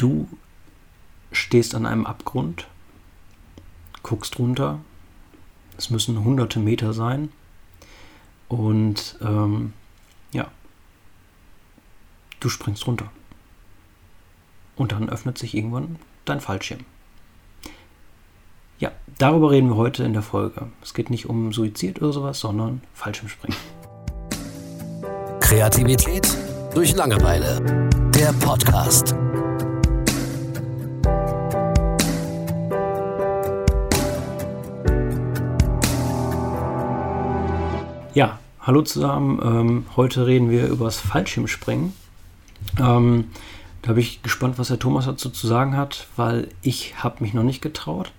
Du stehst an einem Abgrund, guckst runter, es müssen hunderte Meter sein und ähm, ja, du springst runter. Und dann öffnet sich irgendwann dein Fallschirm. Ja, darüber reden wir heute in der Folge. Es geht nicht um Suizid oder sowas, sondern Fallschirmspringen. Kreativität durch Langeweile. Der Podcast. Ja, hallo zusammen. Ähm, heute reden wir über das Fallschirmspringen. Ähm, da bin ich gespannt, was der Thomas dazu zu sagen hat, weil ich habe mich noch nicht getraut.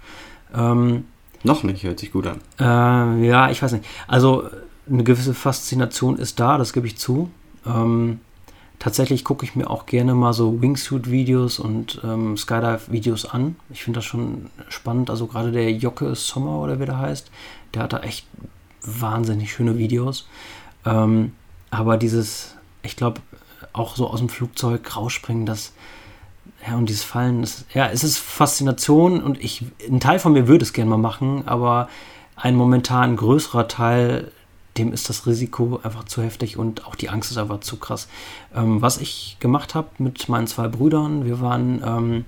Ähm, noch nicht, hört sich gut an. Äh, ja, ich weiß nicht. Also eine gewisse Faszination ist da, das gebe ich zu. Ähm, tatsächlich gucke ich mir auch gerne mal so Wingsuit-Videos und ähm, Skydive-Videos an. Ich finde das schon spannend. Also gerade der Jocke Sommer oder wie der heißt, der hat da echt wahnsinnig schöne Videos. Ähm, aber dieses, ich glaube, auch so aus dem Flugzeug rausspringen, das, ja, und dieses Fallen, das, ja, es ist Faszination und ich, ein Teil von mir würde es gerne mal machen, aber ein momentan größerer Teil, dem ist das Risiko einfach zu heftig und auch die Angst ist einfach zu krass. Ähm, was ich gemacht habe mit meinen zwei Brüdern, wir waren ähm,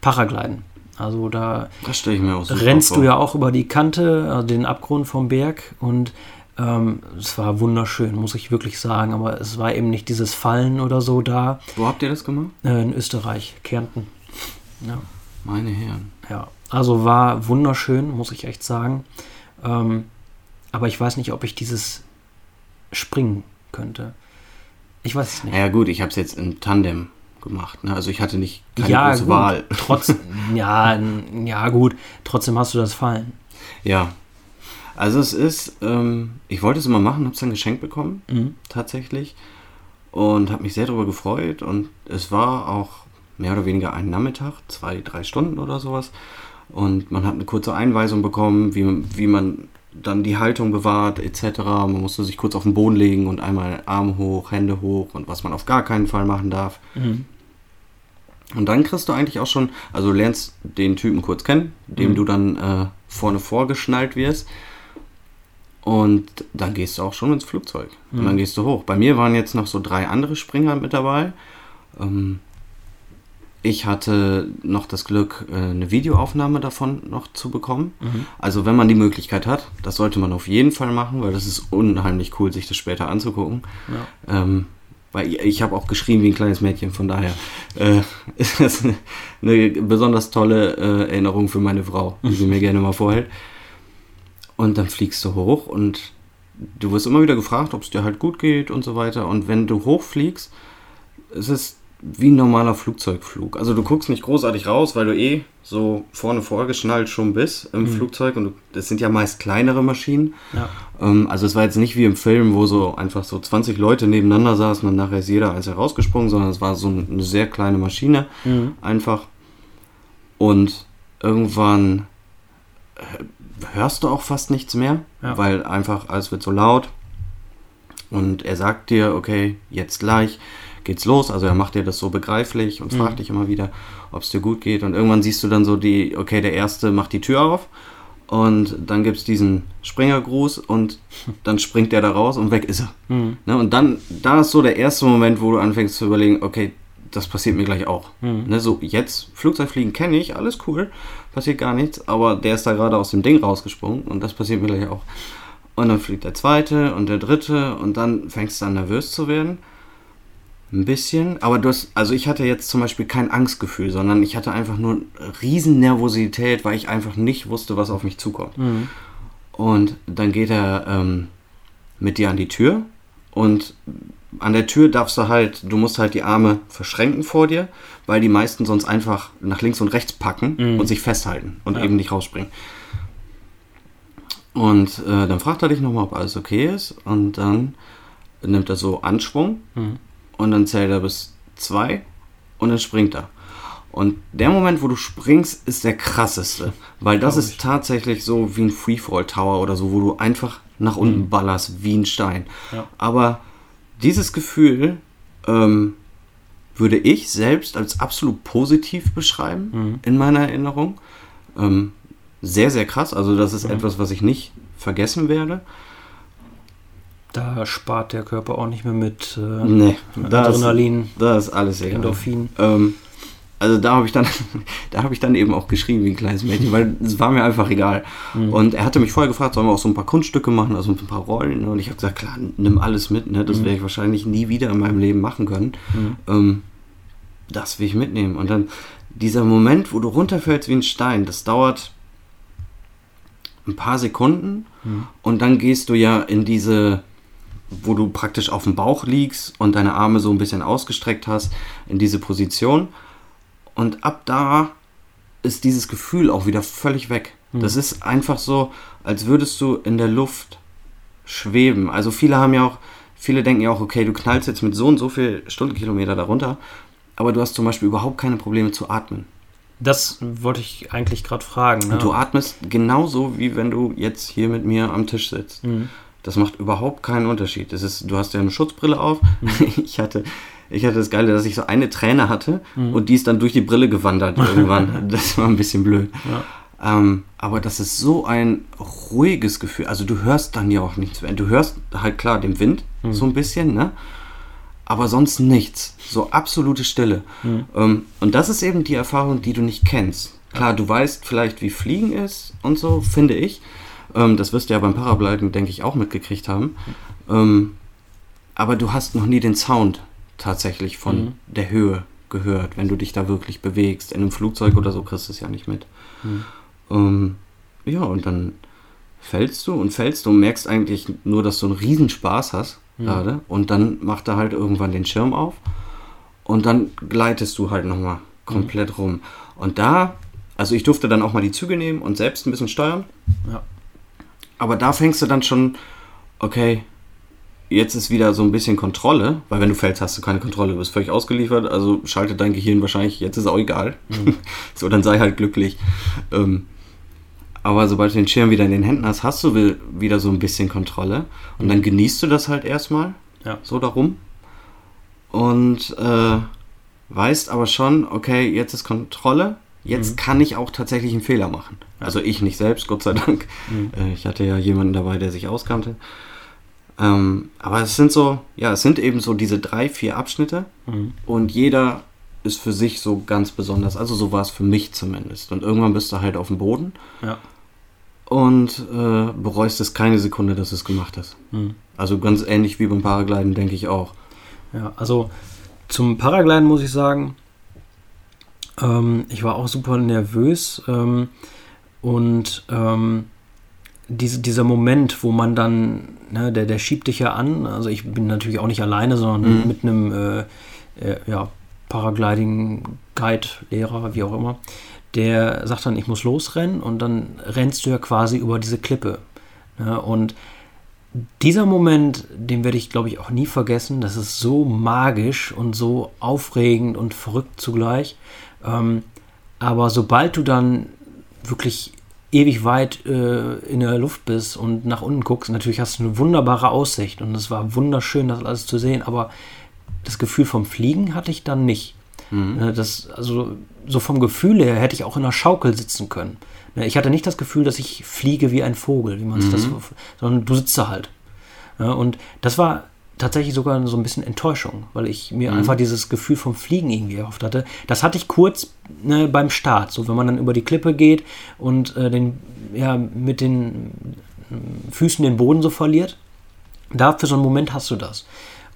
Paragliden. Also da rennst du ja auch über die Kante, also den Abgrund vom Berg und ähm, es war wunderschön, muss ich wirklich sagen, aber es war eben nicht dieses Fallen oder so da. Wo habt ihr das gemacht? Äh, in Österreich, Kärnten. Ja. Meine Herren. Ja, also war wunderschön, muss ich echt sagen. Ähm, aber ich weiß nicht, ob ich dieses springen könnte. Ich weiß es nicht. Ja gut, ich habe es jetzt im Tandem gemacht. Ne? Also ich hatte nicht keine ja, große gut. Wahl. Trotz, ja, ja gut, trotzdem hast du das Fallen. Ja. Also es ist, ähm, ich wollte es immer machen, habe es dann geschenkt bekommen, mhm. tatsächlich. Und habe mich sehr darüber gefreut. Und es war auch mehr oder weniger ein Nachmittag, zwei, drei Stunden oder sowas. Und man hat eine kurze Einweisung bekommen, wie, wie man dann die Haltung bewahrt etc. Man musste sich kurz auf den Boden legen und einmal Arme hoch, Hände hoch und was man auf gar keinen Fall machen darf. Mhm. Und dann kriegst du eigentlich auch schon, also du lernst den Typen kurz kennen, dem mhm. du dann äh, vorne vorgeschnallt wirst. Und dann gehst du auch schon ins Flugzeug. Mhm. Und dann gehst du hoch. Bei mir waren jetzt noch so drei andere Springer mit dabei. Ähm, ich hatte noch das Glück, äh, eine Videoaufnahme davon noch zu bekommen. Mhm. Also wenn man die Möglichkeit hat, das sollte man auf jeden Fall machen, weil das ist unheimlich cool, sich das später anzugucken. Ja. Ähm, weil ich, ich habe auch geschrien wie ein kleines Mädchen, von daher äh, ist das eine, eine besonders tolle äh, Erinnerung für meine Frau, die sie mir gerne mal vorhält. Und dann fliegst du hoch und du wirst immer wieder gefragt, ob es dir halt gut geht und so weiter. Und wenn du hochfliegst, es ist wie ein normaler Flugzeugflug. Also du guckst nicht großartig raus, weil du eh so vorne vorgeschnallt schon bist im mhm. Flugzeug und du, das sind ja meist kleinere Maschinen. Ja. Ähm, also es war jetzt nicht wie im Film, wo so einfach so 20 Leute nebeneinander saßen und nachher ist jeder eins herausgesprungen, sondern es war so eine sehr kleine Maschine mhm. einfach. Und irgendwann hörst du auch fast nichts mehr, ja. weil einfach alles wird so laut. Und er sagt dir, okay, jetzt gleich geht's los. Also er macht dir das so begreiflich und mhm. fragt dich immer wieder, ob es dir gut geht. Und irgendwann siehst du dann so die, okay, der erste macht die Tür auf und dann gibt es diesen Springergruß und dann springt der da raus und weg ist er. Mhm. Ne, und dann, da ist so der erste Moment, wo du anfängst zu überlegen, okay, das passiert mir gleich auch. Mhm. Ne, so jetzt, Flugzeugfliegen kenne ich, alles cool, passiert gar nichts, aber der ist da gerade aus dem Ding rausgesprungen und das passiert mir gleich auch. Und dann fliegt der zweite und der dritte und dann fängst du an nervös zu werden. Ein bisschen, aber du hast, also ich hatte jetzt zum Beispiel kein Angstgefühl, sondern ich hatte einfach nur riesen Nervosität, weil ich einfach nicht wusste, was auf mich zukommt. Mhm. Und dann geht er ähm, mit dir an die Tür und an der Tür darfst du halt, du musst halt die Arme verschränken vor dir, weil die meisten sonst einfach nach links und rechts packen mhm. und sich festhalten und ja. eben nicht rausspringen. Und äh, dann fragt er dich nochmal, ob alles okay ist und dann nimmt er so Anschwung mhm und dann zählt er bis zwei und dann springt er. Und der Moment, wo du springst, ist der krasseste, weil das ist tatsächlich so wie ein Freefall Tower oder so, wo du einfach nach unten mhm. ballerst wie ein Stein. Ja. Aber dieses Gefühl ähm, würde ich selbst als absolut positiv beschreiben Mhm. in meiner Erinnerung. Ähm, sehr, sehr krass. Also das ist Mhm. etwas, was ich nicht vergessen werde. Da spart der Körper auch nicht mehr mit äh, Nee, da ist, Adrenalin, da ist alles egal. Endorphin. Ähm, also da habe ich dann, da habe ich dann eben auch geschrieben wie ein kleines Mädchen, weil es war mir einfach egal. Mhm. Und er hatte mich vorher gefragt, sollen wir auch so ein paar Kunststücke machen, also ein paar Rollen. Und ich habe gesagt, klar, nimm alles mit. Ne? Das Mhm. werde ich wahrscheinlich nie wieder in meinem Leben machen können. Mhm. Ähm, das will ich mitnehmen. Und dann dieser Moment, wo du runterfällst wie ein Stein, das dauert ein paar Sekunden. Mhm. Und dann gehst du ja in diese, wo du praktisch auf dem Bauch liegst und deine Arme so ein bisschen ausgestreckt hast, in diese Position. Und ab da ist dieses Gefühl auch wieder völlig weg. Mhm. Das ist einfach so, als würdest du in der Luft schweben. Also viele haben ja auch, viele denken ja auch, okay, du knallst jetzt mit so und so viel Stundenkilometer darunter, aber du hast zum Beispiel überhaupt keine Probleme zu atmen. Das wollte ich eigentlich gerade fragen. Ne? Und du atmest genauso, wie wenn du jetzt hier mit mir am Tisch sitzt. Mhm. Das macht überhaupt keinen Unterschied. Das ist, du hast ja eine Schutzbrille auf. Mhm. Ich, hatte, ich hatte das Geile, dass ich so eine Träne hatte Mhm. und die ist dann durch die Brille gewandert irgendwann. das war ein bisschen blöd. Ja. Ähm, aber das ist so ein ruhiges Gefühl. Also du hörst dann ja auch nichts mehr. Du hörst halt klar den Wind Mhm. so ein bisschen, ne? Aber sonst nichts. So absolute Stille. Mhm. Ähm, und das ist eben die Erfahrung, die du nicht kennst. Klar, du weißt vielleicht, wie Fliegen ist und so, finde ich. Ähm, das wirst du ja beim Paragliden, denke ich, auch mitgekriegt haben. Ähm, aber du hast noch nie den Sound tatsächlich von Mhm. der Höhe gehört, wenn du dich da wirklich bewegst. In einem Flugzeug oder so kriegst du es ja nicht mit. Mhm. Ähm, ja, und dann fällst du und fällst du und merkst eigentlich nur, dass du einen Riesenspaß hast Mhm. gerade. Und dann macht er halt irgendwann den Schirm auf und dann gleitest du halt nochmal komplett rum. Und da, also ich durfte dann auch mal die Züge nehmen und selbst ein bisschen steuern. Ja. Aber da fängst du dann schon, okay, jetzt ist wieder so ein bisschen Kontrolle, weil wenn du fällst, hast du keine Kontrolle, du bist völlig ausgeliefert, also schaltet dein Gehirn wahrscheinlich, jetzt ist auch egal. so, dann sei halt glücklich. Ähm, aber sobald du den Schirm wieder in den Händen hast, hast du wieder so ein bisschen Kontrolle. Und dann genießt du das halt erstmal Ja. so darum. Und äh, weißt aber schon, okay, jetzt ist Kontrolle. Jetzt Mhm. kann ich auch tatsächlich einen Fehler machen. Also ich nicht selbst, Gott sei Dank. Mhm. Äh, ich hatte ja jemanden dabei, der sich auskannte. Ähm, aber es sind so, ja, es sind eben so diese drei, vier Abschnitte Mhm. und jeder ist für sich so ganz besonders. Also so war es für mich zumindest. Und irgendwann bist du halt auf dem Boden Ja. und äh, bereust es keine Sekunde, dass du es gemacht hast. Mhm. Also ganz ähnlich wie beim Paragliden, denke ich auch. Ja, also zum Paragliden muss ich sagen, ähm, ich war auch super nervös ähm, und ähm, diese, dieser Moment, wo man dann, ne, der, der schiebt dich ja an, also ich bin natürlich auch nicht alleine, sondern Mhm. mit einem äh, äh, ja, Paragliding-Guide, Lehrer, wie auch immer, der sagt dann, ich muss losrennen und dann rennst du ja quasi über diese Klippe. Ne, und dieser Moment, den werde ich, glaube ich, auch nie vergessen. Das ist so magisch und so aufregend und verrückt zugleich. Ähm, aber sobald du dann wirklich ewig weit äh, in der Luft bist und nach unten guckst, natürlich hast du eine wunderbare Aussicht und es war wunderschön, das alles zu sehen, aber das Gefühl vom Fliegen hatte ich dann nicht. Äh, Das, also so vom Gefühl her hätte ich auch in einer Schaukel sitzen können. Ne, Ich hatte nicht das Gefühl, dass ich fliege wie ein Vogel, wie man sich das, sondern du sitzt da halt. Und das war tatsächlich sogar so ein bisschen Enttäuschung, weil ich mir einfach dieses Gefühl vom Fliegen irgendwie erhofft hatte. Das hatte ich kurz ne, beim Start, so wenn man dann über die Klippe geht und äh, den, ja, mit den äh, Füßen den Boden so verliert. Da für so einen Moment hast du das.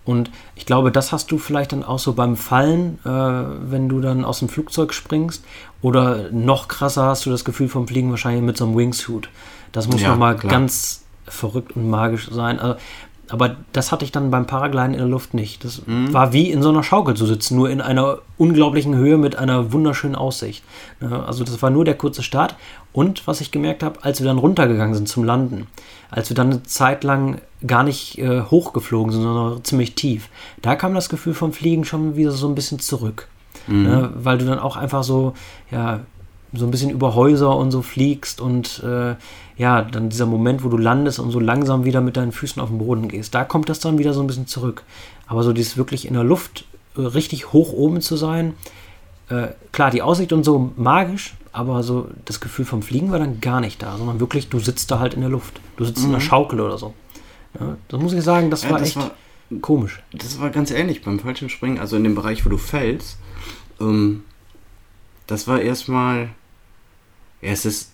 Und ich glaube, das hast du vielleicht dann auch so beim Fallen, äh, wenn du dann aus dem Flugzeug springst. Oder noch krasser hast du das Gefühl vom Fliegen wahrscheinlich mit so einem Wingsuit. Das muss Ja, nochmal ganz verrückt und magisch sein. Also, aber das hatte ich dann beim Paragliden in der Luft nicht. Das Mhm. war wie in so einer Schaukel zu sitzen, nur in einer unglaublichen Höhe mit einer wunderschönen Aussicht. Ja, Also das war nur der kurze Start. Und was ich gemerkt habe, als wir dann runtergegangen sind zum Landen, als wir dann eine Zeit lang gar nicht äh, hochgeflogen sind, sondern ziemlich tief, da kam das Gefühl vom Fliegen schon wieder so ein bisschen zurück. Ne, weil du dann auch einfach so, ja, so ein bisschen über Häuser und so fliegst und äh, ja, dann dieser Moment, wo du landest und so langsam wieder mit deinen Füßen auf den Boden gehst, da kommt das dann wieder so ein bisschen zurück. Aber so dieses wirklich in der Luft äh, richtig hoch oben zu sein. Äh, klar, die Aussicht und so magisch, aber so das Gefühl vom Fliegen war dann gar nicht da, sondern wirklich, du sitzt da halt in der Luft. Du sitzt mhm. in einer Schaukel oder so. Ja, das muss ich sagen, das ja, war das echt war, komisch. Das war ganz ähnlich beim Fallschirmspringen, also in dem Bereich, wo du fällst. Ähm, das war erstmal. Ja, es ist.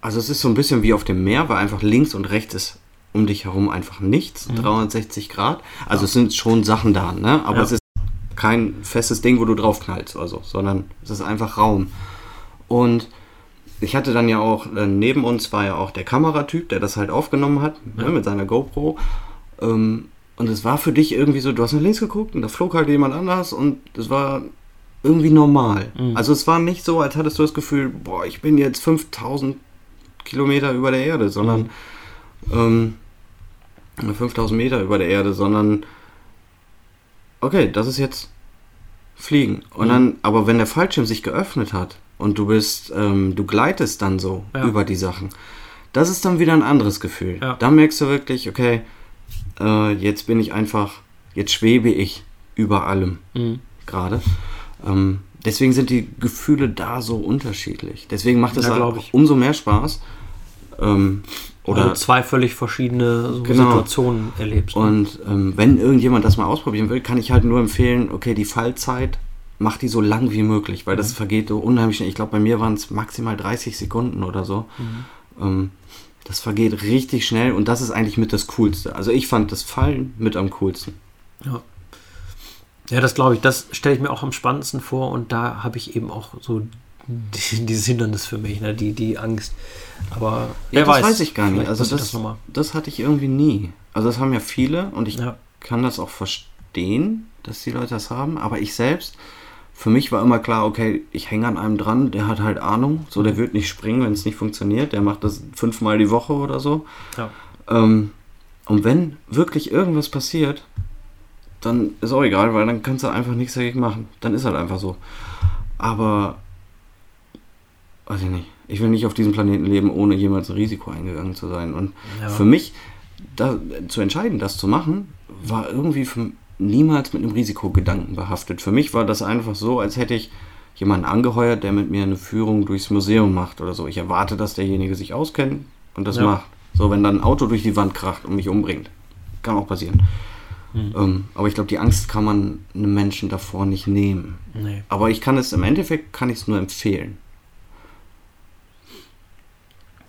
Also es ist so ein bisschen wie auf dem Meer, weil einfach links und rechts ist um dich herum einfach nichts, mhm. 360 Grad. Also ja. es sind schon Sachen da, ne? Aber ja. es ist kein festes Ding, wo du drauf knallst, also, sondern es ist einfach Raum. Und ich hatte dann ja auch, äh, neben uns war ja auch der Kameratyp, der das halt aufgenommen hat, ne, ja. ne, mit seiner GoPro. Ähm, und es war für dich irgendwie so, du hast nach links geguckt und da flog halt jemand anders und es war irgendwie normal. Mhm. Also es war nicht so, als hattest du das Gefühl, boah, ich bin jetzt 5000 Kilometer über der Erde, sondern mhm. ähm, 5000 Meter über der Erde, sondern okay, das ist jetzt Fliegen. Und mhm. dann, aber wenn der Fallschirm sich geöffnet hat und du bist, ähm, du gleitest dann so ja. über die Sachen, das ist dann wieder ein anderes Gefühl. Ja. Da merkst du wirklich, okay, äh, jetzt bin ich einfach, jetzt schwebe ich über allem mhm. gerade. Ähm, deswegen sind die Gefühle da so unterschiedlich. Deswegen macht es ja, halt umso mehr Spaß. Ähm, oder also zwei völlig verschiedene so genau. Situationen erlebst. Ne? Und ähm, wenn irgendjemand das mal ausprobieren will, kann ich halt nur empfehlen, okay, die Fallzeit, mach die so lang wie möglich, weil mhm. das vergeht so unheimlich schnell. Ich glaube, bei mir waren es maximal 30 Sekunden oder so. Mhm. Ähm, das vergeht richtig schnell und das ist eigentlich mit das Coolste. Also ich fand das Fallen mit am coolsten. Ja. Ja, das glaube ich, das stelle ich mir auch am spannendsten vor und da habe ich eben auch so die, dieses Hindernis für mich, ne? die, die Angst. Aber ja, das weiß, weiß ich gar nicht. Also das, das, das, hatte ich irgendwie nie. Also das haben ja viele und ich ja. kann das auch verstehen, dass die Leute das haben. Aber ich selbst, für mich war immer klar, okay, ich hänge an einem dran, der hat halt Ahnung. So, der wird nicht springen, wenn es nicht funktioniert. Der macht das fünfmal die Woche oder so. Ja. Ähm, und wenn wirklich irgendwas passiert, dann ist auch egal, weil dann kannst du einfach nichts dagegen machen. Dann ist halt einfach so. Aber weiß ich nicht, ich will nicht auf diesem Planeten leben, ohne jemals ein Risiko eingegangen zu sein. Und ja. für mich, da, zu entscheiden, das zu machen, war irgendwie für, niemals mit einem Risikogedanken behaftet. Für mich war das einfach so, als hätte ich jemanden angeheuert, der mit mir eine Führung durchs Museum macht oder so. Ich erwarte, dass derjenige sich auskennt und das ja. macht. So, wenn dann ein Auto durch die Wand kracht und mich umbringt. Kann auch passieren. Mhm. Ähm, aber ich glaube, die Angst kann man einem Menschen davor nicht nehmen. Nee. Aber ich kann es im Endeffekt, kann ich es nur empfehlen.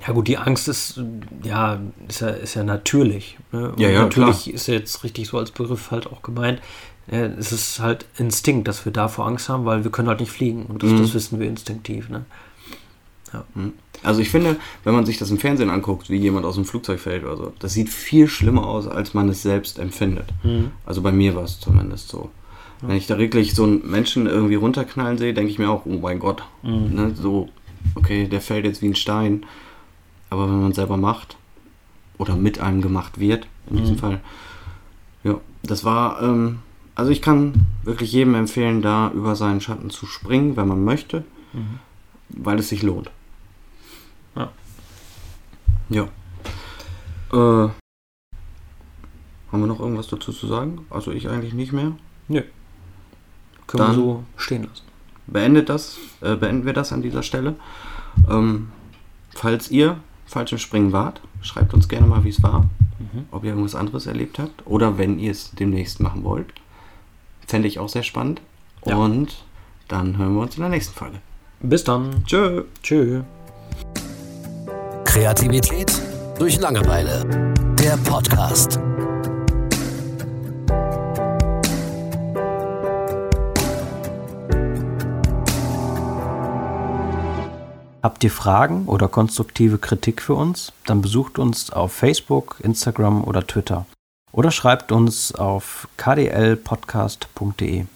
Ja gut, die Angst ist ja, ist ja, ist ja natürlich. Ne? Ja, ja, natürlich klar. ist ja jetzt richtig so als Begriff halt auch gemeint. es ist halt Instinkt, dass wir davor Angst haben, weil wir können halt nicht fliegen. Und das, mhm. das wissen wir instinktiv. Ne? Ja. Mhm. Also ich finde, wenn man sich das im Fernsehen anguckt, wie jemand aus dem Flugzeug fällt oder so, das sieht viel schlimmer aus, als man es selbst empfindet. Mhm. Also bei mir war es zumindest so. Wenn ich da wirklich so einen Menschen irgendwie runterknallen sehe, denke ich mir auch, oh mein Gott, mhm. ne, so, okay, der fällt jetzt wie ein Stein. Aber wenn man selber macht oder mit einem gemacht wird, in mhm. diesem Fall, ja, das war, ähm, also ich kann wirklich jedem empfehlen, da über seinen Schatten zu springen, wenn man möchte, mhm. weil es sich lohnt. Ja. Äh, haben wir noch irgendwas dazu zu sagen? Also ich eigentlich nicht mehr. Nö. Können Dann wir so stehen lassen. Beendet das, äh, beenden wir das an dieser Stelle. Ähm, falls ihr falsch im Springen wart. Schreibt uns gerne mal, wie es war. Mhm. Ob ihr irgendwas anderes erlebt habt. Oder wenn ihr es demnächst machen wollt. Fände ich auch sehr spannend. Ja. Und dann hören wir uns in der nächsten Folge. Bis dann. Tschö. Tschö. Kreativität durch Langeweile. Der Podcast. Habt ihr Fragen oder konstruktive Kritik für uns? Dann besucht uns auf Facebook, Instagram oder Twitter oder schreibt uns auf kdlpodcast.de.